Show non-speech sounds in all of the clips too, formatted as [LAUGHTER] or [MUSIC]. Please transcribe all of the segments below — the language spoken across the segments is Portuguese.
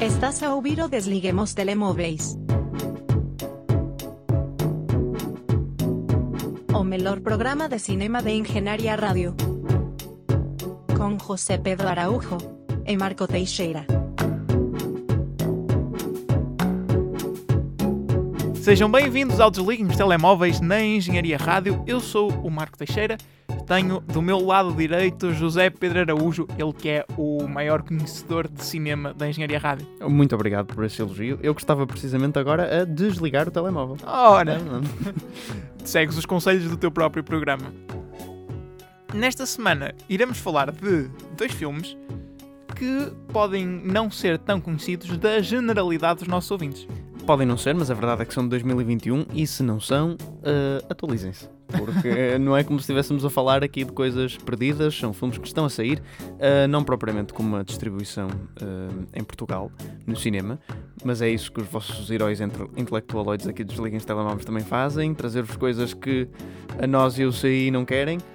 Estás a ouvir o Desliguemos Telemóveis. O melhor programa de cinema de Engenharia Rádio. Com José Pedro Araújo e Marco Teixeira. Sejam bem-vindos ao Desliguemos Telemóveis na Engenharia Rádio. Eu sou o Marco Teixeira. Tenho do meu lado direito José Pedro Araújo, ele que é o maior conhecedor de cinema da Engenharia Rádio. Muito obrigado por esse elogio. Eu gostava precisamente agora a desligar o telemóvel. Ora, [LAUGHS] segues os conselhos do teu próprio programa. Nesta semana iremos falar de dois filmes que podem não ser tão conhecidos da generalidade dos nossos ouvintes. Podem não ser, mas a verdade é que são de 2021 e se não são, uh, atualizem-se. Porque [LAUGHS] não é como se estivéssemos a falar aqui de coisas perdidas, são filmes que estão a sair, uh, não propriamente com uma distribuição uh, em Portugal, no cinema, mas é isso que os vossos heróis intelectualoides aqui dos Liguem Telemóveis também fazem, trazer-vos coisas que a nós e o CI não querem. [LAUGHS]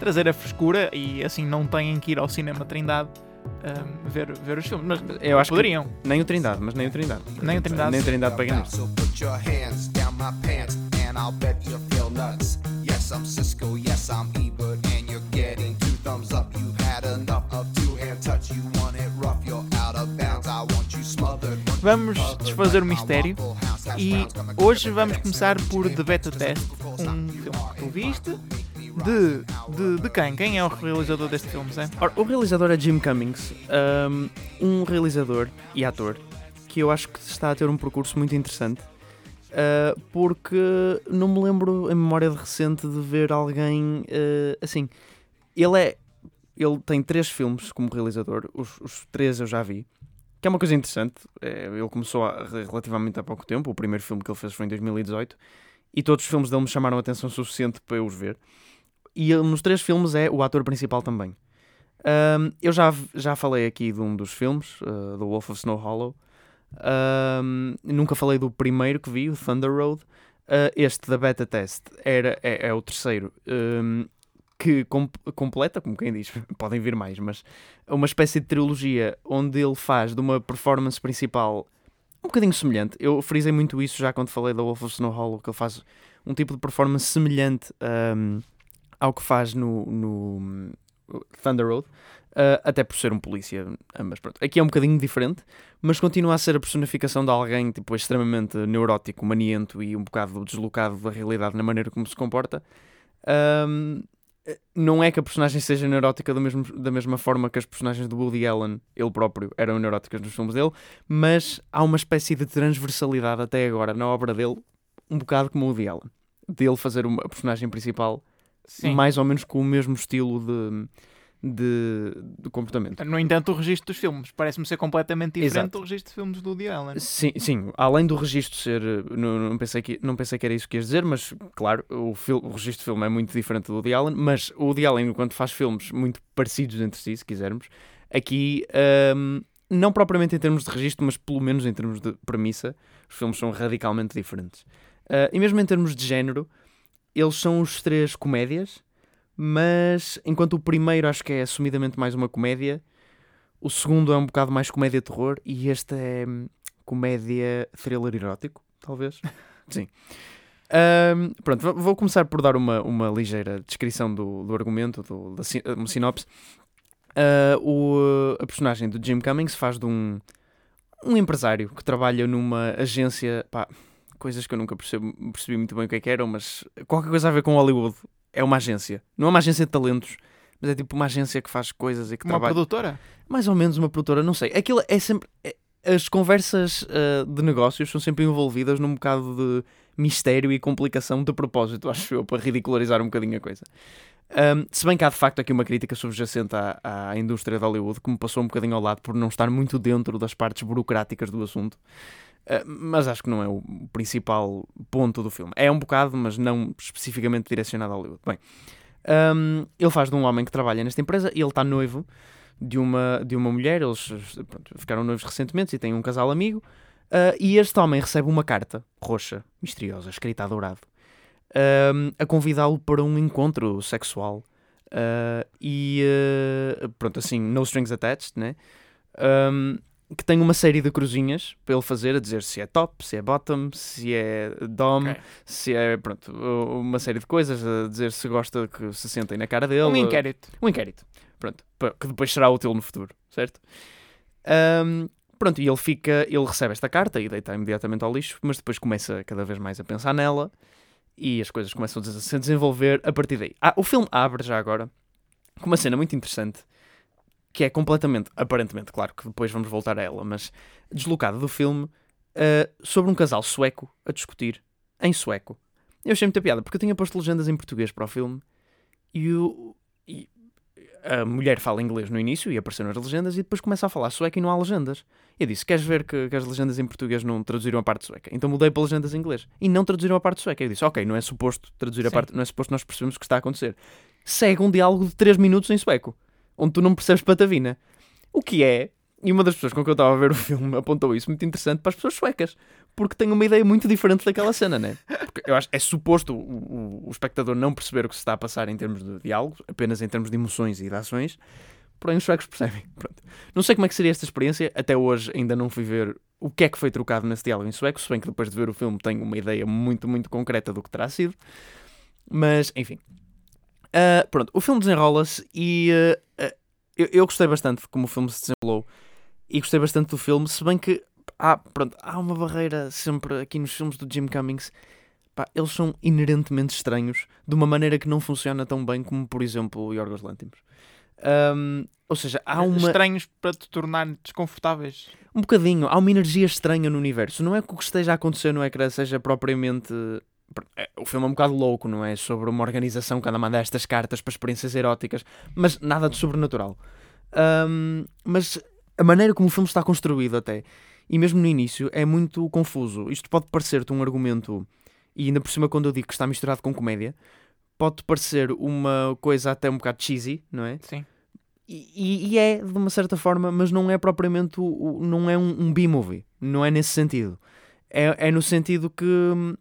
Trazer a frescura e assim não têm que ir ao cinema Trindade um, ver, ver os filmes. Mas eu acho poderiam. Que nem o Trindade, mas nem o Trindade. Nem o Trindade. Nem o Trindade para ganhar. Vamos desfazer o mistério e hoje vamos começar por The Beta Test, um filme que tu viste de, de, de quem? Quem é o realizador deste filme, Zé? Ora, o realizador é Jim Cummings, um, um realizador e ator que eu acho que está a ter um percurso muito interessante. Uh, porque não me lembro em memória de recente de ver alguém uh, assim. Ele é. Ele tem três filmes como realizador, os, os três eu já vi, que é uma coisa interessante. É, ele começou relativamente há pouco tempo, o primeiro filme que ele fez foi em 2018, e todos os filmes dele me chamaram a atenção suficiente para eu os ver e ele, nos três filmes é o ator principal também. Um, eu já, já falei aqui de um dos filmes, uh, do Wolf of Snow Hollow. Um, nunca falei do primeiro que vi, o Thunder Road. Uh, este da Beta Test era, é, é o terceiro, um, que com, completa, como quem diz, [LAUGHS] podem vir mais, mas uma espécie de trilogia onde ele faz de uma performance principal um bocadinho semelhante. Eu frisei muito isso já quando falei da Wolf of Snow Hollow, que ele faz um tipo de performance semelhante. Um, ao que faz no, no Thunder Road, uh, até por ser um polícia, mas pronto. Aqui é um bocadinho diferente, mas continua a ser a personificação de alguém tipo, extremamente neurótico, maniento e um bocado deslocado da realidade na maneira como se comporta. Um, não é que a personagem seja neurótica da, mesmo, da mesma forma que as personagens do Woody Allen, ele próprio, eram neuróticas nos filmes dele, mas há uma espécie de transversalidade até agora na obra dele, um bocado como o Woody Allen. Dele fazer uma, a personagem principal Sim. mais ou menos com o mesmo estilo de, de, de, comportamento. No entanto, o registro dos filmes parece-me ser completamente diferente Exato. do registro de filmes do Woody Allen. Sim, sim, além do registro ser. Não, não, pensei que, não pensei que era isso que ias dizer, mas claro, o, fil, o registro de filme é muito diferente do Woody Allen, mas o Woody Allen, enquanto faz filmes muito parecidos entre si, se quisermos, aqui. Um, não propriamente em termos de registro, mas pelo menos em termos de premissa, os filmes são radicalmente diferentes. Uh, e mesmo em termos de género, eles são os três comédias, mas enquanto o primeiro acho que é assumidamente mais uma comédia, o segundo é um bocado mais comédia-terror e este é hum, comédia thriller erótico, talvez. [LAUGHS] Sim. Um, pronto, vou começar por dar uma, uma ligeira descrição do, do argumento, do, da uma sinopse. Uh, o, a personagem do Jim Cummings faz de um, um empresário que trabalha numa agência. Pá, coisas que eu nunca percebo, percebi muito bem o que é que eram, mas qualquer coisa a ver com Hollywood. É uma agência. Não é uma agência de talentos, mas é tipo uma agência que faz coisas e que uma trabalha. Uma produtora? Mais ou menos uma produtora, não sei. Aquilo é sempre. É, as conversas uh, de negócios são sempre envolvidas num bocado de mistério e complicação de propósito, [LAUGHS] acho eu, para ridicularizar um bocadinho a coisa. Um, se bem que há de facto aqui uma crítica subjacente à, à indústria de Hollywood que me passou um bocadinho ao lado por não estar muito dentro das partes burocráticas do assunto. Uh, mas acho que não é o principal ponto do filme. É um bocado, mas não especificamente direcionado a Hollywood. Bem, um, ele faz de um homem que trabalha nesta empresa e ele está noivo de uma, de uma mulher. Eles pronto, ficaram noivos recentemente e têm um casal amigo. Uh, e este homem recebe uma carta roxa, misteriosa, escrita a dourado, um, a convidá-lo para um encontro sexual. Uh, e pronto, assim, no strings attached, né? Um, que tem uma série de cruzinhas para ele fazer, a dizer se é top, se é bottom, se é dom, Ok. se é, pronto, uma série de coisas, a dizer se gosta que se sentem na cara dele. Um inquérito. Um inquérito. Pronto. Que depois será útil no futuro, certo? Ahm, pronto, e ele fica, ele recebe esta carta e deita imediatamente ao lixo, mas depois começa cada vez mais a pensar nela e as coisas começam a se desenvolver a partir daí. Ah, o filme abre já agora com uma cena muito interessante que é completamente, aparentemente, claro que depois vamos voltar a ela, mas deslocada do filme ah, sobre um casal sueco a discutir em sueco. Eu achei muita piada porque eu tinha posto legendas em português para o filme e, o, e a mulher fala inglês no início e apareceram as legendas e depois começa a falar sueco e não há legendas. Eu disse: Queres ver que, que as legendas em português não traduziram a parte sueca? Então mudei para legendas em inglês e não traduziram a parte sueca. Eu disse: Ok, não é suposto traduzir a Sim. parte, não é suposto nós percebemos o que está a acontecer. Segue um diálogo de 3 minutos em sueco, onde tu não percebes patavina. O que é, e uma das pessoas com quem eu estava a ver o filme apontou isso, muito interessante para as pessoas suecas, porque tem uma ideia muito diferente daquela cena, né? Porque eu acho é suposto o, o, o espectador não perceber o que se está a passar em termos de diálogo, apenas em termos de emoções e de ações, porém os suecos percebem. [LAUGHS] Pronto. Não sei como é que seria esta experiência, até hoje ainda não fui ver o que é que foi trocado nesse diálogo em sueco, se bem que depois de ver o filme tenho uma ideia muito, muito concreta do que terá sido. Mas, enfim. Ah, pronto, o filme desenrola-se e ah, eu, eu gostei bastante de como o filme se desenrolou e gostei bastante do filme, se bem que há, pronto, há uma barreira sempre aqui nos filmes do Jim Cummings. Pá, eles são inerentemente estranhos de uma maneira que não funciona tão bem como, por exemplo, o Yorgos Lanthimos. Ahm, ou seja, há uma, Estranhos para te tornar desconfortáveis. um bocadinho, há uma energia estranha no universo. Não é que o que esteja a acontecer no ecrã seja propriamente. É, O filme é um bocado louco, não é? Sobre uma organização que anda a mandar estas cartas para experiências eróticas, mas nada de sobrenatural. Ahm, mas a maneira como o filme está construído, até, e mesmo no início, é muito confuso. Isto pode parecer-te um argumento, e ainda por cima, quando eu digo que está misturado com comédia, pode parecer uma coisa até um bocado cheesy, não é? Sim. E, e- é, de uma certa forma, mas não é propriamente o, o- não é um, um B-movie. Não é nesse sentido. É, é no sentido que hum,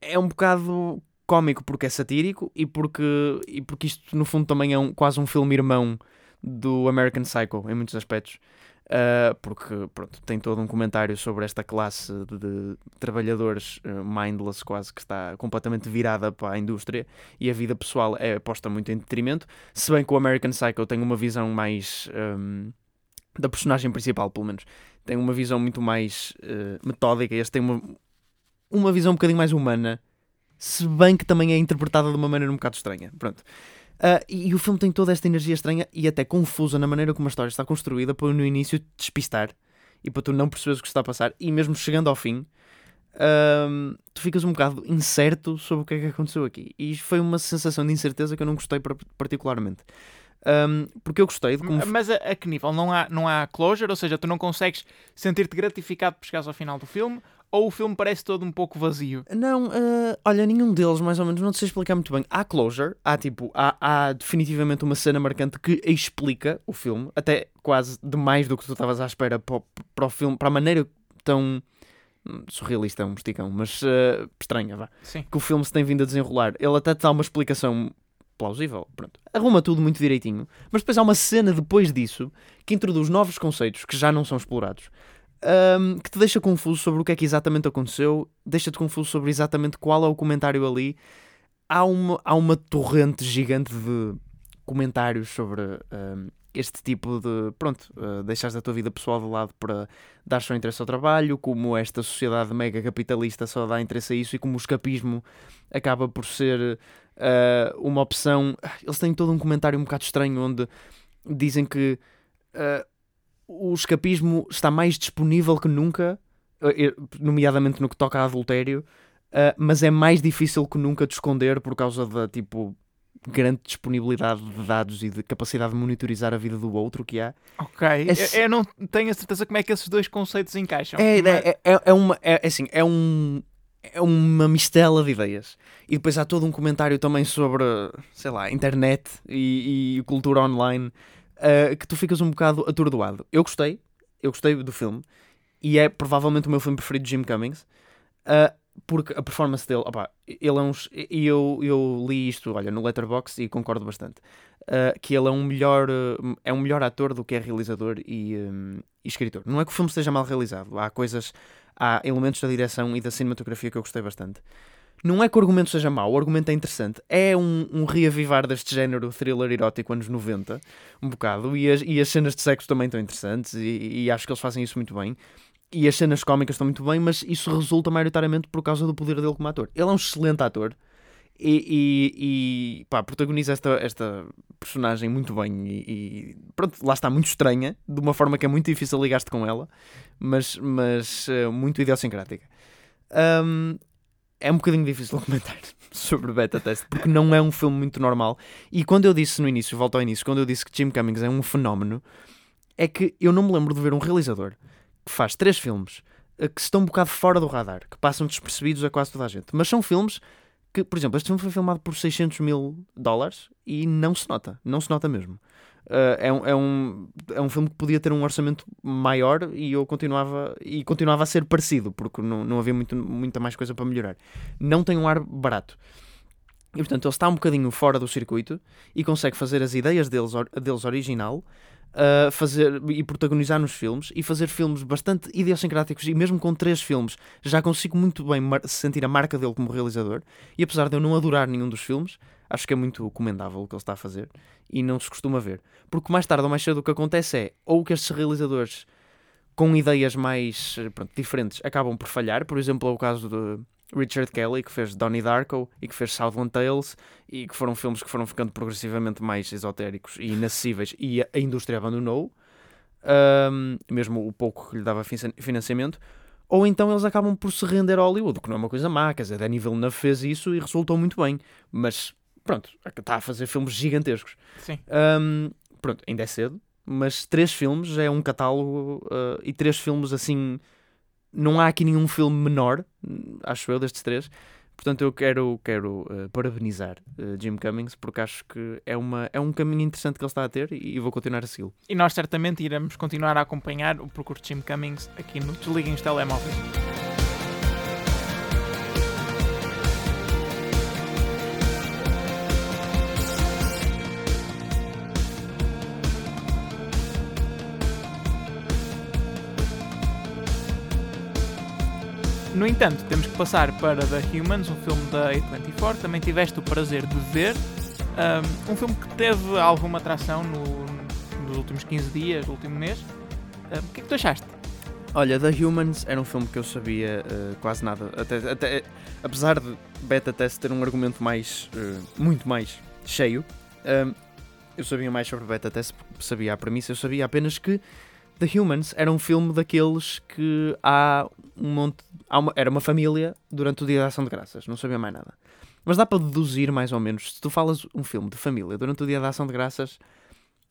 é um bocado cómico porque é satírico e porque, e porque isto, no fundo, também é um, quase um filme irmão do American Psycho, em muitos aspectos. Ah, porque pronto, tem todo um comentário sobre esta classe de, trabalhadores eh, mindless, quase que está completamente virada para a indústria e a vida pessoal é posta muito em detrimento. Se bem que o American Psycho tem uma visão mais. hum, da personagem principal, pelo menos. Tem uma visão muito mais eh, metódica. Este tem uma, uma visão um bocadinho mais humana. Se bem que também é interpretada de uma maneira um bocado estranha. Pronto. Ah, e, e o filme tem toda esta energia estranha e até confusa na maneira como a história está construída para no início te despistar e para tu não perceberes o que está a passar. E mesmo chegando ao fim, hum, tu ficas um bocado incerto sobre o que é que aconteceu aqui. E foi uma sensação de incerteza que eu não gostei par- particularmente. Hum, porque eu gostei de como. Mas a, a que nível? Não há, não há closure? Ou seja, tu não consegues sentir-te gratificado por chegares ao final do filme? Ou o filme parece todo um pouco vazio? Não, ah, olha, nenhum deles, mais ou menos, não te sei explicar muito bem. Há closure, há tipo, há, há definitivamente uma cena marcante que explica o filme, até quase demais do que tu estavas à espera para, o- para o filme, para a maneira tão surrealista, é um esticão, mas ah, estranha, vá. Sim. que o filme se tem vindo a desenrolar. Ele até te dá uma explicação plausível, pronto. Arruma tudo muito direitinho, mas depois há uma cena depois disso que introduz novos conceitos que já não são explorados. Ahm, que te deixa confuso sobre o que é que exatamente aconteceu, deixa-te confuso sobre exatamente qual é o comentário ali. Há uma, há uma torrente gigante de comentários sobre ahm, este tipo de. Pronto, uh, deixares a tua vida pessoal de lado para dar só interesse ao trabalho, como esta sociedade mega capitalista só dá interesse a isso e como o escapismo acaba por ser uh, uma opção. Eles têm todo um comentário um bocado estranho onde dizem que uh, o escapismo está mais disponível que nunca, uh, eh, nomeadamente no que toca a adultério, uh, mas é mais difícil que nunca de esconder por causa da tipo grande disponibilidade de dados e de capacidade de monitorizar a vida do outro que há. Ok. Esse- Eu, eu não tenho a certeza como é que esses dois conceitos encaixam. É, mas- é, é, é uma, é, é assim, é um é uma mistela de ideias. E depois há todo um comentário também sobre, sei lá, internet e, e cultura online uh, que tu ficas um bocado atordoado. Eu gostei, eu gostei do filme e é provavelmente o meu filme preferido de Jim Cummings. Uh, porque a performance dele, opa, ele é um. E eu, eu li isto, olha, no Letterboxd e concordo bastante. Uh, que ele é um melhor uh, é um melhor ator do que é realizador e, um, e, escritor. Não é que o filme esteja mal realizado, há coisas, há elementos da direção e da cinematografia que eu gostei bastante. Não é que o argumento seja mau, o argumento é interessante. É um, um reavivar deste género thriller erótico anos 90, um bocado, e as, e as cenas de sexo também estão interessantes, e, e acho que eles fazem isso muito bem. E as cenas cómicas estão muito bem, mas isso resulta maioritariamente por causa do poder dele como ator. Ele é um excelente ator e, e, e pá, protagoniza esta, esta personagem muito bem e, e, pronto, lá está muito estranha, de uma forma que é muito difícil ligar-te com ela, mas, mas uh, muito idiosincrática. Um, é um bocadinho difícil [LAUGHS] comentar sobre Beta Test, porque não é um filme muito normal. E quando eu disse no início, volto ao início, quando eu disse que Jim Cummings é um fenómeno, é que eu não me lembro de ver um realizador que faz três filmes eh, que estão um bocado fora do radar, que passam despercebidos a quase toda a gente. Mas são filmes que, por exemplo, este filme foi filmado por 600 mil dólares e não se nota, não se nota mesmo. Uh, é, um, é, um, é um filme que podia ter um orçamento maior e eu continuava e continuava a ser parecido, porque não, não havia muito, muita mais coisa para melhorar. Não tem um ar barato. E portanto ele está um bocadinho fora do circuito e consegue fazer as ideias deles, deles original uh, fazer e protagonizar nos filmes e fazer filmes bastante idiosincráticos e mesmo com três filmes já consigo muito bem sentir a marca dele como realizador e apesar de eu não adorar nenhum dos filmes acho que é muito comendável o que ele está a fazer e não se costuma ver. Porque mais tarde ou mais cedo o que acontece é ou que estes realizadores com ideias mais pronto, diferentes acabam por falhar. Por exemplo é o caso de Richard Kelly, que fez Donnie Darko e que fez Southland Tales, e que foram filmes que foram ficando progressivamente mais esotéricos e inacessíveis, e a, indústria abandonou, um, mesmo o pouco que lhe dava financiamento, ou então eles acabam por se render a Hollywood, que não é uma coisa má, quer dizer, Danny Villeneuve fez isso e resultou muito bem, mas pronto, está a fazer filmes gigantescos. Sim. Um, pronto, ainda é cedo, mas três filmes é um catálogo uh, e três filmes assim não há aqui nenhum filme menor, acho eu, destes três. Portanto, eu quero, quero uh, parabenizar uh, Jim Cummings porque acho que é, uma, é um caminho interessante que ele está a ter e, e vou continuar a segui-lo. E nós certamente iremos continuar a acompanhar o percurso de Jim Cummings aqui no Desliguem os Telemóveis. No entanto, temos que passar para The Humans, um filme da A24. Também tiveste o prazer de ver. Um, um filme que teve alguma atração no, nos últimos 15 dias, no último mês. Um, o que é que tu achaste? Olha, The Humans era um filme que eu sabia uh, quase nada. Até, até, apesar de Beta Test ter um argumento mais, uh, muito mais cheio, um, eu sabia mais sobre Beta Test, sabia a premissa, eu sabia apenas que The Humans era um filme daqueles que há um monte. Há uma, era uma família durante o dia da ação de graças, não sabia mais nada. Mas dá para deduzir mais ou menos. Se tu falas um filme de família durante o dia da ação de graças,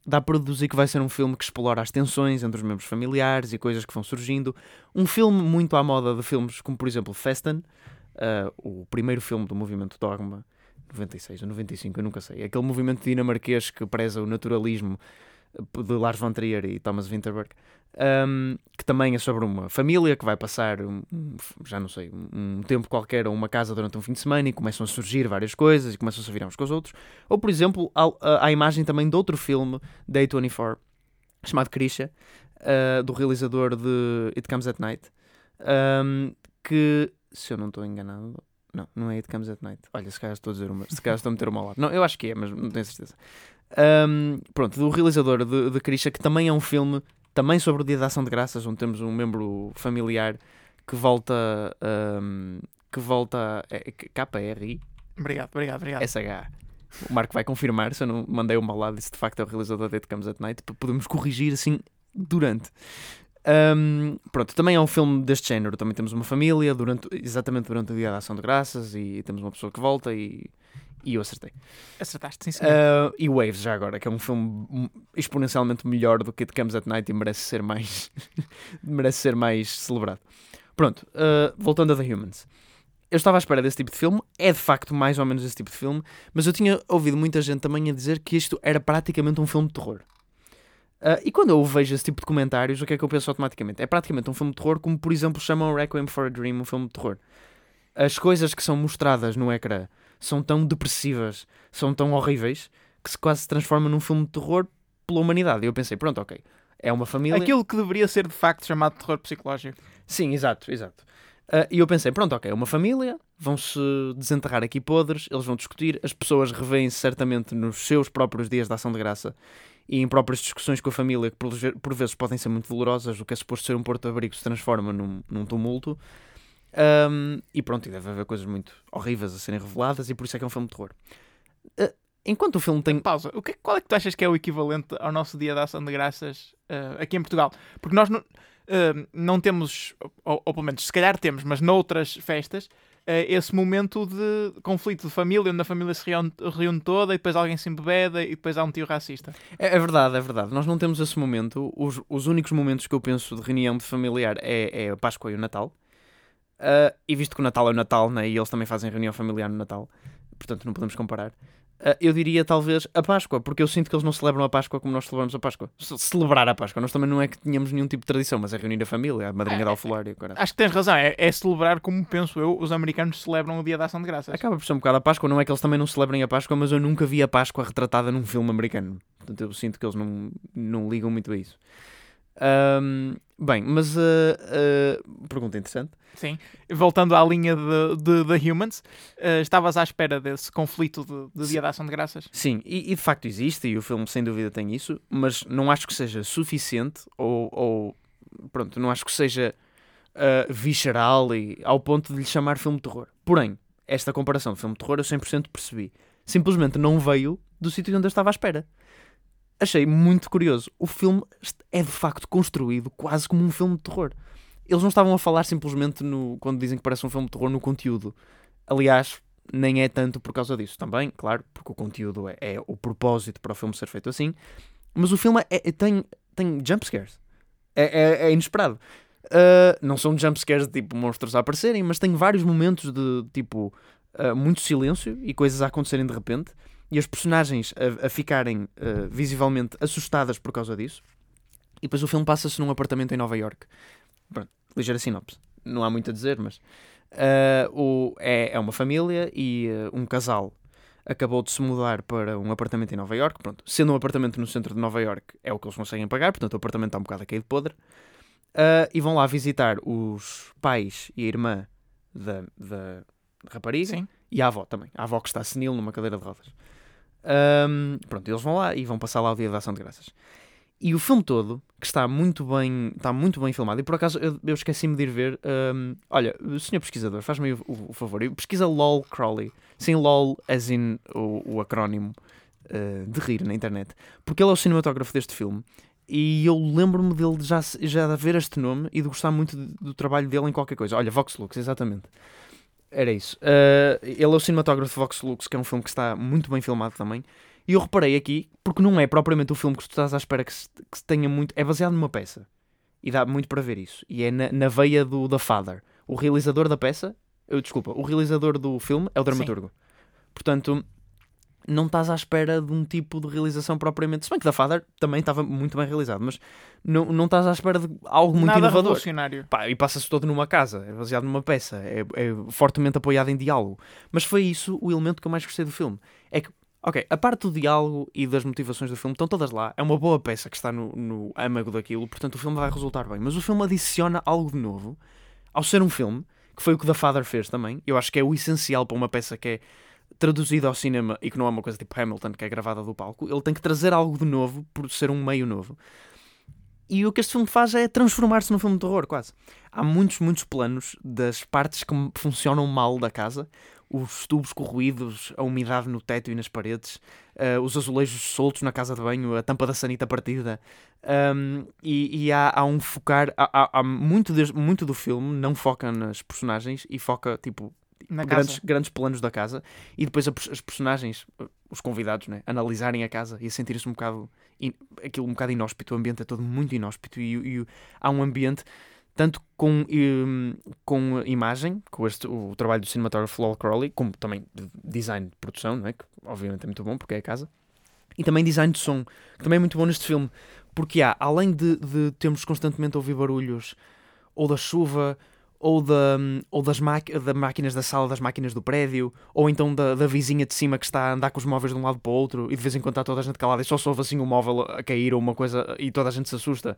dá para deduzir que vai ser um filme que explora as tensões entre os membros familiares e coisas que vão surgindo. Um filme muito à moda de filmes como, por exemplo, Festen, uh, o primeiro filme do movimento Dogma, 96 ou 95, eu nunca sei. Aquele movimento dinamarquês que preza o naturalismo de Lars von Trier e Thomas Winterberg, um, que também é sobre uma família que vai passar, um, já não sei, um, tempo qualquer a uma casa durante um fim de semana e começam a surgir várias coisas e começam a se virar uns com os outros. Ou, por exemplo, há, a imagem também de outro filme, Day 24, chamado Krisha, uh, do realizador de It Comes at Night, que, se eu não estou enganado, não, não é It Comes at Night. Olha, se calhar estou a dizer uma, se calhar estou a meter uma lado. Não, eu acho que é, mas não tenho certeza. Um, pronto, do realizador de, de Krisha, que também é um filme também sobre o Dia da Ação de Graças, onde temos um membro familiar que volta um, que volta é, KRI. Obrigado, obrigado, obrigado. SH. O Marco vai confirmar se eu não mandei uma lá, se de facto é o realizador de It Comes at Night, para podermos corrigir assim durante. Um, pronto, também é um filme deste género. Também temos uma família durante, exatamente durante o dia da ação de graças e temos uma pessoa que volta e, e eu acertei. Acertaste, sim, sim. Uh, e Waves, já agora, que é um filme exponencialmente melhor do que It Comes at Night e merece ser mais, [LAUGHS] merece ser mais celebrado. Pronto, uh, voltando a The Humans. Eu estava à espera desse tipo de filme, é de facto mais ou menos esse tipo de filme, mas eu tinha ouvido muita gente também a dizer que isto era praticamente um filme de terror. Uh, e quando eu vejo esse tipo de comentários, o que é que eu penso automaticamente? É praticamente um filme de terror, como por exemplo chamam Requiem for a Dream um filme de terror. as coisas que são mostradas no ecrã são tão depressivas, são tão horríveis, que se quase se transforma num filme de terror pela humanidade. E eu pensei, pronto, ok, é uma família. Aquilo que deveria ser de facto chamado terror psicológico. Sim, exato, exato. Uh, e eu pensei, pronto, ok, é uma família, vão-se desenterrar aqui podres, eles vão discutir, as pessoas revêem-se certamente nos seus próprios dias de ação de graça e em próprias discussões com a família, que por, por vezes podem ser muito dolorosas, o que é suposto ser um porto-abrigo se transforma num, num tumulto. Um, e pronto, e deve haver coisas muito horríveis a serem reveladas, e por isso é que é um filme de terror. Uh, enquanto o filme tem. Pausa. O que, qual é que tu achas que é o equivalente ao nosso dia da ação de graças uh, aqui em Portugal? Porque nós não, uh, não temos, ou, ou, pelo menos se calhar temos, mas noutras festas, esse momento de conflito de família, onde a família se reúne, reúne, toda e depois alguém se embebeda e depois há um tio racista. É, é, verdade, é verdade. Nós não temos esse momento. Os, os únicos momentos que eu penso de reunião de familiar é, é a Páscoa e o Natal. Uh, e visto que o Natal é o Natal, né, e eles também fazem reunião familiar no Natal, portanto não podemos comparar. Uh, eu diria talvez a Páscoa, porque eu sinto que eles não celebram a Páscoa como nós celebramos a Páscoa. Celebrar a Páscoa, nós também não é que tenhamos nenhum tipo de tradição, mas é reunir a família, a madrinha é, de alfolar Acho que tens razão, é, é, celebrar como penso eu, os americanos celebram o Dia da Ação de Graças. Acaba por ser um bocado a Páscoa, não é que eles também não celebrem a Páscoa, mas eu nunca vi a Páscoa retratada num filme americano. Portanto eu sinto que eles não, não ligam muito a isso. Um, bem, mas uh, uh, pergunta interessante. Sim, voltando à linha de, The Humans, uh, estavas à espera desse conflito de, de Dia da Ação de Graças? Sim, e, e, de facto existe, e o filme sem dúvida tem isso, mas não acho que seja suficiente ou, ou pronto, não acho que seja visceral e ao ponto de lhe chamar filme de terror. Porém, esta comparação de filme de terror eu 100% percebi. Simplesmente não veio do sítio onde eu estava à espera achei muito curioso. O filme é de facto construído quase como um filme de terror. Eles não estavam a falar simplesmente no, quando dizem que parece um filme de terror no conteúdo. Aliás, nem é tanto por causa disso. Também, claro, porque o conteúdo é, é o propósito para o filme ser feito assim. Mas o filme é, é, tem, tem jumpscares. É, é, é inesperado. Uh, não são jumpscares de tipo monstros a aparecerem, mas tem vários momentos de tipo uh, muito silêncio e coisas a acontecerem de repente e as personagens a, a ficarem uh, visivelmente assustadas por causa disso. E depois o filme passa-se num apartamento em Nova York. Pronto, ligeira sinopse. Não há muito a dizer, mas uh, o, é, é uma família e uh, um casal acabou de se mudar para um apartamento em Nova York. Pronto, sendo um apartamento no centro de Nova York é o que eles conseguem pagar, portanto o apartamento está um bocado a cair de podre. Uh, e vão lá visitar os pais e a irmã da, da rapariga Sim. e a avó também. A avó que está senil numa cadeira de rodas. Um, pronto, eles vão lá e vão passar lá o dia da ação de graças. E o filme todo, que está muito bem, está muito bem filmado, e por acaso eu, eu esqueci-me de ir ver. Um, olha, senhor pesquisador, faz-me o, o, o, favor, pesquisa LOL Crowley, sem LOL as in o, o acrónimo uh, de rir na internet, porque ele é o cinematógrafo deste filme. E eu lembro-me dele já, já ver este nome e de gostar muito do, do trabalho dele em qualquer coisa. Olha, Vox Lux, exatamente. Era isso. Uh, ele é o cinematógrafo de Vox Lux, que é um filme que está muito bem filmado também. E eu reparei aqui, porque não é propriamente o filme que tu estás à espera que se, que se tenha muito. É baseado numa peça. E dá muito para ver isso. E é na, na veia do The Father. O realizador da peça. Eu, desculpa, o realizador do filme é o dramaturgo. Sim. Portanto, não estás à espera de um tipo de realização propriamente. Se bem que da Father também estava muito bem realizado, mas não, não estás à espera de algo muito Nada inovador. revolucionário. Pá, e passa-se todo numa casa, é baseado numa peça, é, é, fortemente apoiado em diálogo. Mas foi isso o elemento que eu mais gostei do filme. É que, ok, a parte do diálogo e das motivações do filme estão todas lá. É uma boa peça que está no, no âmago daquilo, portanto o filme vai resultar bem. Mas o filme adiciona algo de novo ao ser um filme, que foi o que The Father fez também. Eu acho que é o essencial para uma peça que é traduzido ao cinema e que não é uma coisa tipo Hamilton, que é gravada do palco, ele tem que trazer algo de novo por ser um meio novo. E o que este filme faz é transformar-se num filme de terror, quase. Há muitos, muitos planos das partes que funcionam mal da casa. Os tubos corroídos, a umidade no teto e nas paredes, uh, os azulejos soltos na casa de banho, a tampa da sanita partida. Um, e, e há, há, um focar. Há, há, muito, de, muito do filme não foca nas personagens e foca, tipo, grandes, grandes planos da casa. E depois as personagens, os convidados, né, analisarem a casa e sentirem-se um bocado aquilo um bocado inóspito, o ambiente é todo muito inóspito e, e há um ambiente tanto com, um, com imagem, com este, o, trabalho do cinematógrafo Lol Crowley, como também de design de produção, né, que obviamente é muito bom porque é a casa, e também design de som, que também é muito bom neste filme, porque há, além de, de termos constantemente a ouvir barulhos ou da chuva ou, da, ou das da máquinas da sala das máquinas do prédio, ou então da, da vizinha de cima que está a andar com os móveis de um lado para o outro e de vez em quando está toda a gente calada e só soube assim um móvel a cair ou uma coisa e toda a gente se assusta.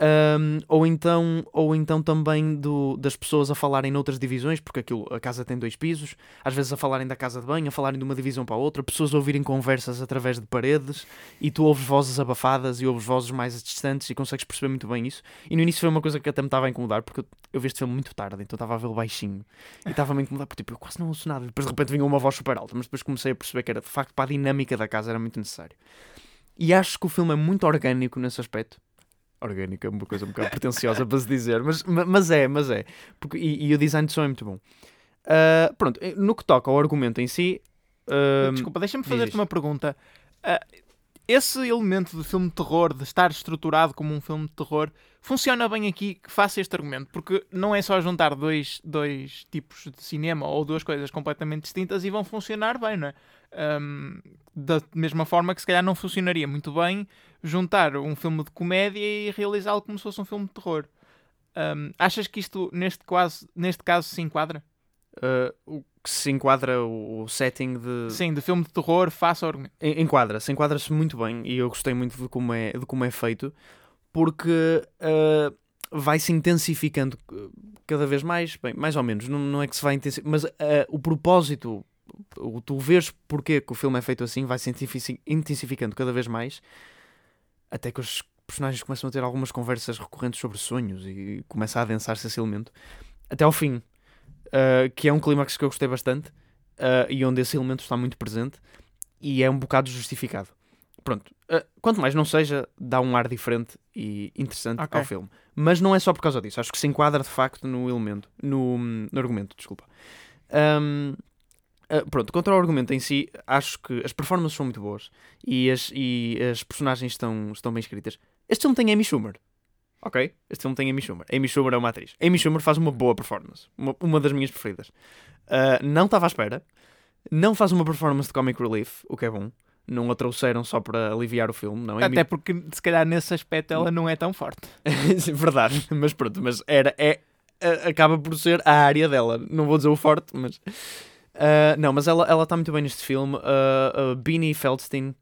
Um, ou então ou então também do, das pessoas a falarem noutras divisões, porque aquilo, a casa tem dois pisos, às vezes a falarem da casa de banho, a falarem de uma divisão para a outra, pessoas a ouvirem conversas através de paredes e tu ouves vozes abafadas e ouves vozes mais distantes e consegues perceber muito bem isso. E no início foi uma coisa que até me estava a incomodar, porque eu, eu vi este filme muito tarde, então estava a vê-lo baixinho e estava a incomodar, porque tipo, eu quase não ouço nada. Depois de repente vinha uma voz super alta, mas depois comecei a perceber que era de facto para a dinâmica da casa era muito necessário. E acho que o filme é muito orgânico nesse aspecto orgânico é uma coisa um bocado pretenciosa para se dizer, mas, mas é, mas é. Porque, e, e o design de som é muito bom. Uh, pronto, eh, no que toca ao argumento em si. Uh, Desculpa, deixa-me fazer-te uma pergunta. Uh, esse elemento de filme de terror, de estar estruturado como um filme de terror, funciona bem aqui que faça este argumento, porque não é só juntar dois, dois tipos de cinema ou duas coisas completamente distintas e vão funcionar bem, não é? Um, da mesma forma que se calhar não funcionaria muito bem juntar um filme de comédia e realizá-lo como se fosse um filme de terror. Um, achas que isto, neste, quase, neste caso, se enquadra? Uh, o que se enquadra o, setting de. Sim, de filme de terror, faça o Enquadra-se, enquadra-se muito bem e eu gostei muito de como é, de como é feito porque uh, vai se intensificando cada vez mais, bem, mais ou menos, não, não é que se vai intensificando, mas uh, o propósito, tu vês porque que o filme é feito assim, vai se intensificando cada vez mais até que os personagens começam a ter algumas conversas recorrentes sobre sonhos e começa a adensar-se esse elemento até ao fim, uh, que é um clímax que eu gostei bastante uh, e onde esse elemento está muito presente e é um bocado justificado. Pronto, uh, quanto mais não seja, dá um ar diferente e interessante okay. ao filme. Mas não é só por causa disso, acho que se enquadra de facto no elemento, no, no argumento, desculpa. Um, Uh, pronto, contra o argumento em si, acho que as performances são muito boas e as, e as personagens estão, estão bem escritas. Este filme tem Amy Schumer. Ok? Este filme tem Amy Schumer. Amy Schumer é uma atriz. Amy Schumer faz uma boa performance. Uma, uma das minhas preferidas. Uh, não estava à espera. Não faz uma performance de comic relief, o que é bom. Não a trouxeram só para aliviar o filme. Não. Até Amy... porque, se calhar, nesse aspecto ela não é tão forte. [LAUGHS] Verdade. Mas pronto, mas era, é, acaba por ser a área dela. Não vou dizer o forte, mas Uh, não, mas ela está muito bem neste filme. Uh, uh, Beanie Feldstein,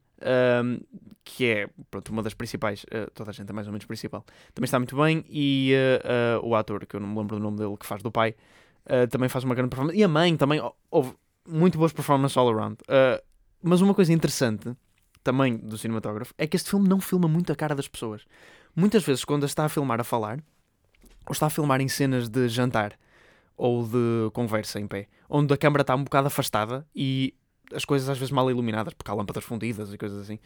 um, que é pronto, uma das principais, uh, toda a gente é mais ou menos principal, também está muito bem. E o ator, que eu não me lembro do nome dele, que faz do pai, também faz uma grande performance. E a mãe também, houve muito boas performances all around. mas uma coisa interessante também do cinematógrafo é que este filme não filma muito a cara das pessoas. Muitas vezes, quando está a filmar a falar, ou está a filmar em cenas de jantar ou de conversa em pé, onde a câmara está um bocado afastada e as coisas às vezes mal iluminadas, porque há lâmpadas fundidas e coisas assim,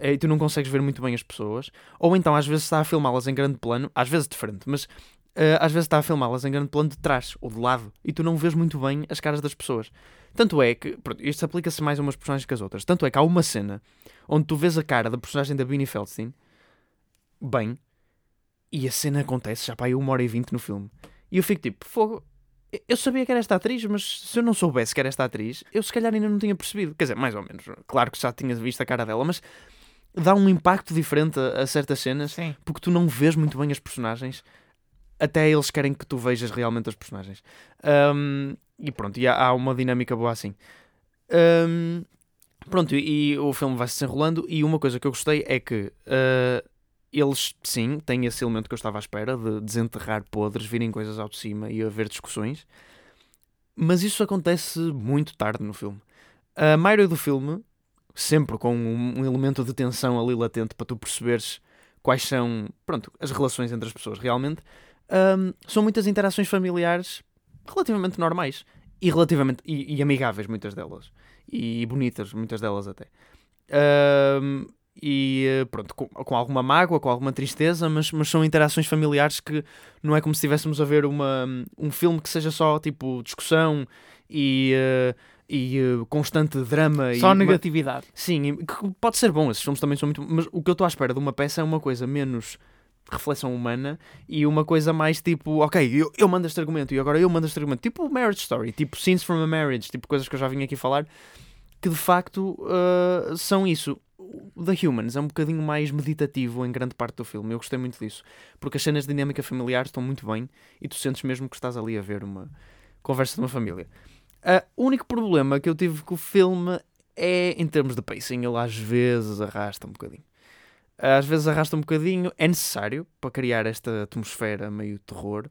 e tu não consegues ver muito bem as pessoas, ou então às vezes está a filmá-las em grande plano, às vezes diferente, mas uh, às vezes está a filmá-las em grande plano de trás ou de lado, e tu não vês muito bem as caras das pessoas. Tanto é que, pronto, isto aplica-se mais a umas personagens que as outras, tanto é que há uma cena onde tu vês a cara da personagem da Beanie Feldstein bem, e a cena acontece já para aí uma hora e vinte no filme. E eu fico tipo, fogo, eu sabia que era esta atriz, mas se eu não soubesse que era esta atriz, eu se calhar ainda não tinha percebido. Quer dizer, mais ou menos. Claro que já tinha visto a cara dela, mas dá um impacto diferente a, a certas cenas Sim. porque tu não vês muito bem as personagens. Até eles querem que tu vejas realmente as personagens. Um, e pronto, e há, há, uma dinâmica boa assim. Um, pronto, e, e, o filme vai se desenrolando. E uma coisa que eu gostei é que uh, eles, sim, têm esse elemento que eu estava à espera de desenterrar podres, virem coisas ao de cima e haver discussões. Mas isso acontece muito tarde no filme. A maioria do filme, sempre com um, elemento de tensão ali latente para tu perceberes quais são pronto, as relações entre as pessoas realmente, um, são muitas interações familiares relativamente normais e relativamente e, e amigáveis, muitas delas. E bonitas, muitas delas até. Um, e eh, pronto, com, com, alguma mágoa, com alguma tristeza, mas, mas são interações familiares que não é como se estivéssemos a ver uma, um filme que seja só tipo discussão e, uh, e uh, constante drama. Só e, negatividade. Sim, que pode ser bom, esses filmes também são muito. Mas o que eu estou à espera de uma peça é uma coisa menos reflexão humana e uma coisa mais tipo, ok, eu, eu mando este argumento e agora eu mando este argumento, tipo Marriage Story, tipo Scenes from a Marriage, tipo coisas que eu já vim aqui falar, que de facto uh, são isso The Humans é um bocadinho mais meditativo em grande parte do filme. Eu gostei muito disso. Porque as cenas de dinâmica familiar estão muito bem e tu sentes mesmo que estás ali a ver uma conversa de uma família. Uh, o único problema que eu tive com o filme é em termos de pacing. Ele às vezes arrasta um bocadinho. Às vezes arrasta um bocadinho. É necessário para criar esta atmosfera meio terror.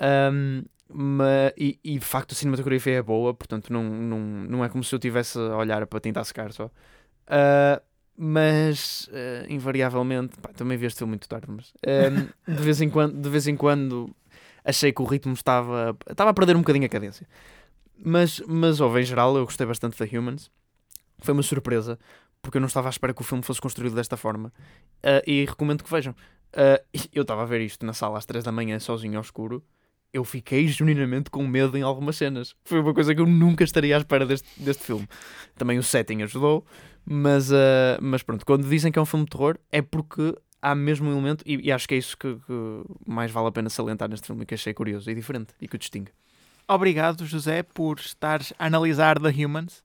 Um, mas, e, e, de facto a cinematografia é boa, portanto não, não, não é como se eu estivesse a olhar para tentar secar só. Uh, mas uh, invariavelmente pá, também vi este filme muito tarde, mas uh, de, vez em quando, de vez em quando achei que o ritmo estava, estava a perder um bocadinho a cadência. Mas, mas houve, em geral, eu gostei bastante da Humans. Foi uma surpresa, porque eu não estava à espera que o filme fosse construído desta forma. Uh, e recomendo que vejam. [LAUGHS] eu estava a ver isto na sala às 3 da manhã, sozinho ao escuro eu fiquei genuinamente com medo em algumas cenas. Foi uma coisa que eu nunca estaria à espera deste, deste filme. Também o setting ajudou, mas, uh, mas pronto, quando dizem que é um filme de terror é porque há mesmo um elemento, e, e acho que é isso que, que, mais vale a pena salientar neste filme, que achei curioso e diferente e que o distingue. Obrigado, José, por estares a analisar The Humans.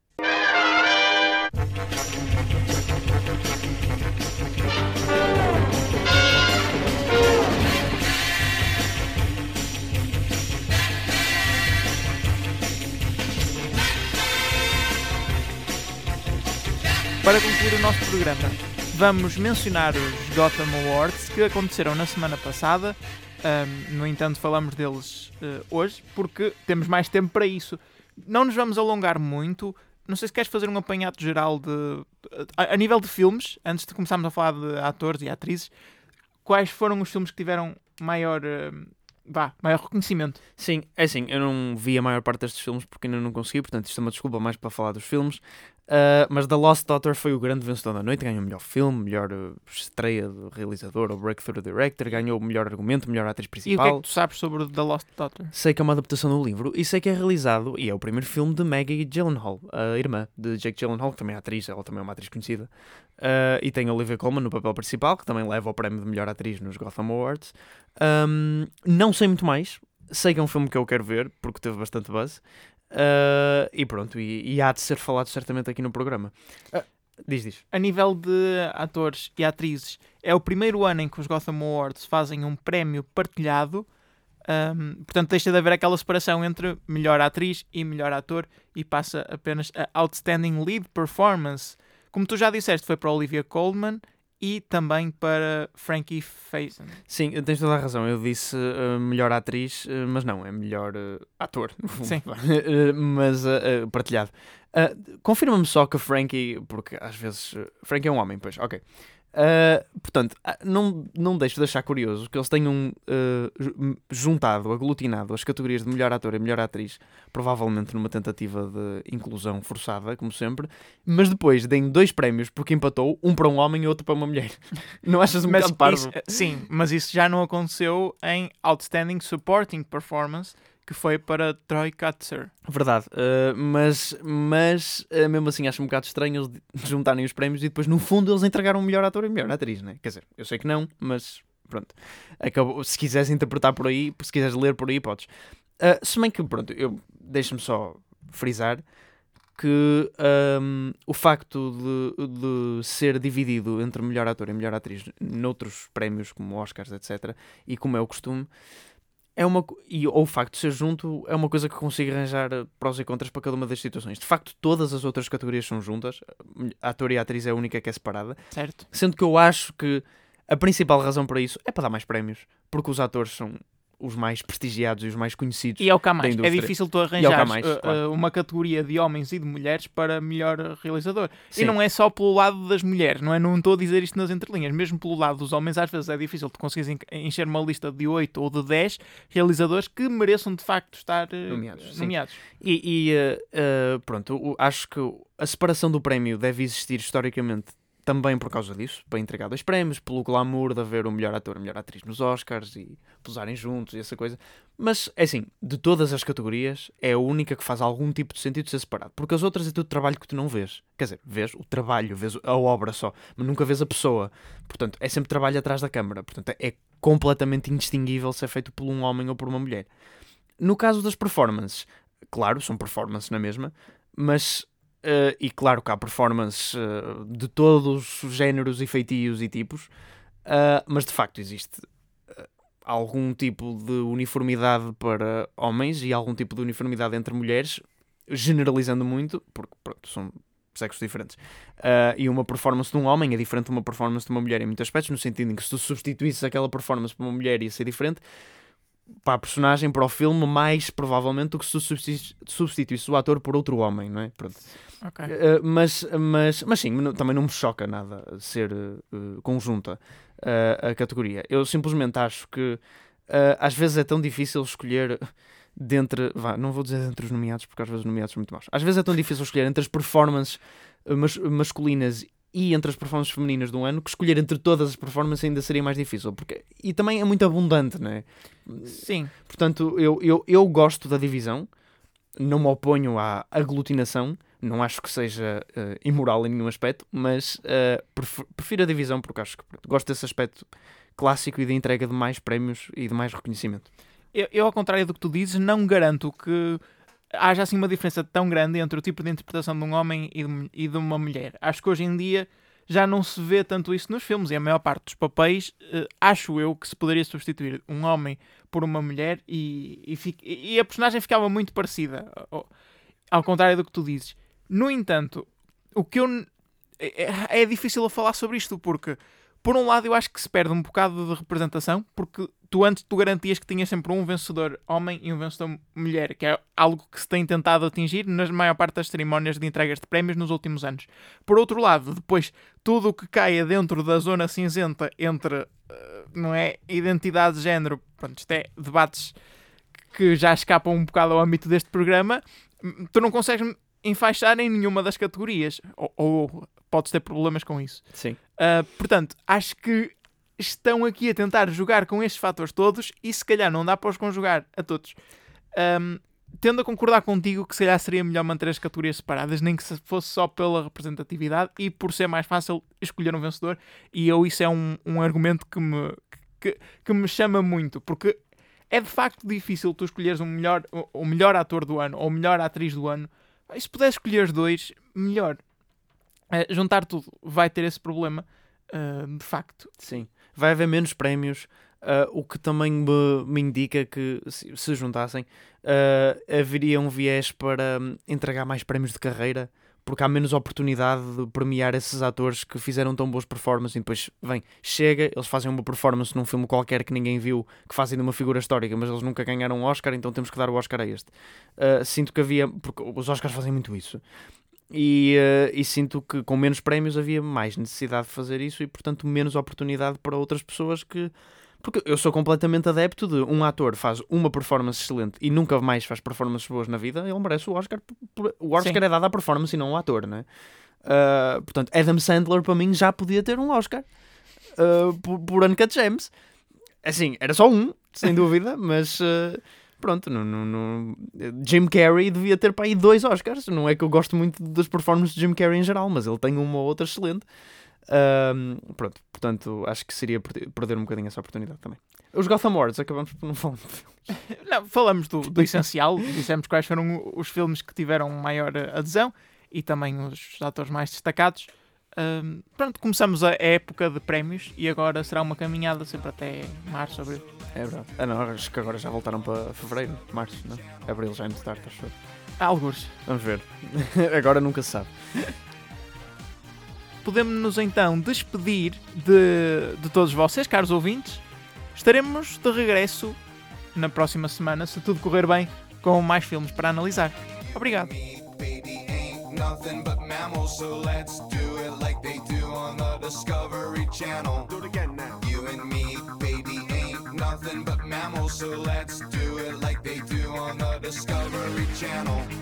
Para concluir o nosso programa, vamos mencionar os Gotham Awards que aconteceram na semana passada. Um, no entanto, falamos deles uh, hoje porque temos mais tempo para isso. Não nos vamos alongar muito. Não sei se queres fazer um apanhado geral de. A, a nível de filmes, antes de começarmos a falar de atores e atrizes, quais foram os filmes que tiveram maior. Uh, vá, maior reconhecimento. Sim, é assim, eu não vi a maior parte destes filmes porque ainda não consegui, portanto isto é uma desculpa mais para falar dos filmes. Uh, mas The Lost Daughter foi o grande vencedor da noite, ganhou o melhor filme, melhor uh, estreia de realizador ou breakthrough director, ganhou o melhor argumento, melhor atriz principal. E o que é que tu sabes sobre The Lost Daughter? Sei que é uma adaptação do livro e sei que é realizado, e é o primeiro filme de Maggie Gyllenhaal, a irmã de Jake Gyllenhaal, que também é atriz, ela também é uma atriz conhecida. Uh, e tem a Olivia Colman no papel principal, que também leva o prémio de melhor atriz nos Gotham Awards. Um, não sei muito mais, sei que é um filme que eu quero ver, porque teve bastante buzz. Uh, e pronto, e, e, há de ser falado certamente aqui no programa. Uh, diz, diz. A nível de atores e atrizes, é o primeiro ano em que os Gotham Awards fazem um prémio partilhado. Um, portanto, deixa de haver aquela separação entre melhor atriz e melhor ator e passa apenas a Outstanding Lead Performance. Como tu já disseste, foi para Olivia Colman e também para Frankie Faison. Sim, tens toda a razão. Eu disse uh, melhor atriz, uh, mas não, é melhor uh, ator. [LAUGHS] Sim. mas partilhado. Confirma-me só que Frankie, porque às vezes. Frankie é um homem, pois, ok. Uh, portanto, ah, não, não deixo de achar curioso que eles tenham uh, juntado, aglutinado as categorias de melhor ator e melhor atriz, provavelmente numa tentativa de inclusão forçada, como sempre, mas depois deem dois prémios porque empatou, um para um homem e outro para uma mulher. [LAUGHS] Não achas um mas parvo? Isso, sim, mas isso já não aconteceu em Outstanding Supporting Performance que foi para Troy Kutzer. Verdade, uh, mas, mas uh, mesmo assim acho um bocado estranho eles [LAUGHS] juntarem os prémios e depois no fundo eles entregaram o melhor ator e melhor atriz, né? Quer dizer, eu sei que não, mas pronto. Acabou, se quiseres interpretar por aí, se quiseres ler por aí, podes. Uh, se bem que, pronto, eu deixa-me só frisar que um, o facto de, de, ser dividido entre melhor ator e melhor atriz noutros prémios como Oscars, etc., e como é o costume, é uma e ou o facto de ser junto é uma coisa que consigo arranjar eh, prós e contras para cada uma das situações. De facto, todas as outras categorias são juntas. A ator e a atriz é a única que é separada. Certo. Sendo que eu acho que a principal razão para isso é para dar mais prémios, porque os atores são os mais prestigiados e os mais conhecidos. E é o que há mais. É difícil tu arranjar mais, uh, claro. uma categoria de homens e de mulheres para melhor realizador. Sim. E não é só pelo lado das mulheres, não é? Não estou a dizer isto nas entrelinhas. Mesmo pelo lado dos homens, às vezes é difícil tu conseguires encher uma lista de 8 ou de 10 realizadores que mereçam de facto estar uh, nomeados. nomeados. E, e uh, pronto, acho que a separação do prémio deve existir historicamente também por causa disso, para entregar dois prémios, pelo glamour de haver o melhor ator e a melhor atriz nos Oscars e posarem juntos e essa coisa. Mas, é assim, de todas as categorias, é a única que faz algum tipo de sentido ser separado. Porque as outras é tudo trabalho que tu não vês. Quer dizer, vês o trabalho, vês a obra só, mas nunca vês a pessoa. Portanto, é sempre trabalho atrás da câmara. Portanto, é completamente indistinguível ser feito por um homem ou por uma mulher. No caso das performances, claro, são performances na mesma, mas Uh, e claro que há performances uh, de todos os géneros e feitios e tipos, uh, mas de facto existe algum tipo de uniformidade para homens e algum tipo de uniformidade entre mulheres, generalizando muito, porque pronto, são sexos diferentes. e uma performance de um homem é diferente de uma performance de uma mulher em muitos aspectos, no sentido em que se tu substituísses aquela performance por uma mulher ia ser diferente, para a personagem, para o filme, mais provavelmente do que se substituísse o ator por outro homem, não é? Pronto. Okay. Uh, mas, mas, mas sim, também não me choca nada ser uh, conjunta uh, a categoria. Eu simplesmente acho que às vezes é tão difícil escolher dentre. Vá, não vou dizer entre os nomeados, porque às vezes os nomeados são muito maus. Às vezes é tão difícil escolher entre as performances mas, masculinas e entre as performances femininas do ano, que escolher entre todas as performances ainda seria mais difícil. Porque, e também é muito abundante, não é? Sim. Portanto, eu, eu, eu gosto da divisão, não me oponho à aglutinação, não acho que seja uh, imoral em nenhum aspecto, mas uh, prefiro a divisão porque acho que gosto desse aspecto clássico e da entrega de mais prémios e de mais reconhecimento. Eu, eu, ao contrário do que tu dizes, não garanto que haja assim uma diferença tão grande entre o tipo de interpretação de um homem e de, uma mulher. Acho que hoje em dia já não se vê tanto isso nos filmes e a maior parte dos papéis, uh, acho eu que se poderia substituir um homem por uma mulher e, e, e a personagem ficava muito parecida, ao, contrário do que tu dizes. No entanto, o que eu. É, é, é difícil falar sobre isto porque, por um lado, eu acho que se perde um bocado de representação porque tu antes tu garantias que tinhas sempre um vencedor homem e um vencedor mulher, que é algo que se tem tentado atingir na maior parte das cerimónias de entregas de prémios nos últimos anos. Por outro lado, depois tudo o que caia dentro da zona cinzenta entre eh, não é identidade de género, pronto, isto é debates que já escapam um bocado ao âmbito deste programa, tu não consegues enfaixar em nenhuma das categorias, ou, ou podes ter problemas com isso. Sim. Uh, portanto, acho que estão aqui a tentar jogar com estes fatores todos e se calhar não dá para os conjugar a todos. Um, tendo a concordar contigo que se calhar seria melhor manter as categorias separadas, nem que fosse só pela representatividade e por ser mais fácil escolher um vencedor. E eu isso é um, um argumento que me, que, que me chama muito, porque é de facto difícil tu escolheres um melhor, o melhor ator do ano ou melhor atriz do ano. E se puder escolher os dois, melhor. Uh, juntar tudo vai ter esse problema, uh, de facto. Sim vai haver menos prémios, uh, o que também me, me indica que, se, se juntassem, uh, haveria um viés para um, entregar mais prémios de carreira, porque há menos oportunidade de premiar esses atores que fizeram tão boas performances e depois, vem, chega, eles fazem uma performance num filme qualquer que ninguém viu, que fazem de uma figura histórica, mas eles nunca ganharam um Oscar, então temos que dar o Oscar a este. Uh, sinto que havia, porque os Oscars fazem muito isso, e, uh, e, sinto que com menos prémios havia mais necessidade de fazer isso e, portanto, menos oportunidade para outras pessoas que. Porque eu sou completamente adepto de um ator faz uma performance excelente e nunca mais faz performances boas na vida, ele merece o Oscar. O Oscar Sim. é dado à performance e não ao ator, não é? Uh, portanto, Adam Sandler para mim já podia ter um Oscar uh, por, por Uncut Gems. Assim, era só um, sem dúvida, mas. Uh, pronto, no, no, no, Jim Carrey devia ter para aí dois Oscars. Não é que eu gosto muito das performances de Jim Carrey em geral, mas ele tem uma ou outra excelente. Um, pronto, portanto, acho que seria perder um bocadinho essa oportunidade também. Os Gotham Awards, acabamos por não falar de filmes. [LAUGHS] Não, falamos do, do essencial, dissemos quais foram os filmes que tiveram maior adesão e também os atores mais destacados. Um, pronto, começamos a época de prémios e agora será uma caminhada sempre até março, abril. É verdade. Ah, não, acho que agora já voltaram para fevereiro, março, não? Abril já é muito tarde, acho Alguns. Vamos ver. [LAUGHS] agora nunca se sabe. [LAUGHS] Podemos-nos então despedir de, de todos vocês, caros ouvintes. Estaremos de regresso na próxima semana, se tudo correr bem, com mais filmes para analisar. Obrigado. Discovery Channel. Do it again now. You and me, so let's do it like they do on the Discovery Channel.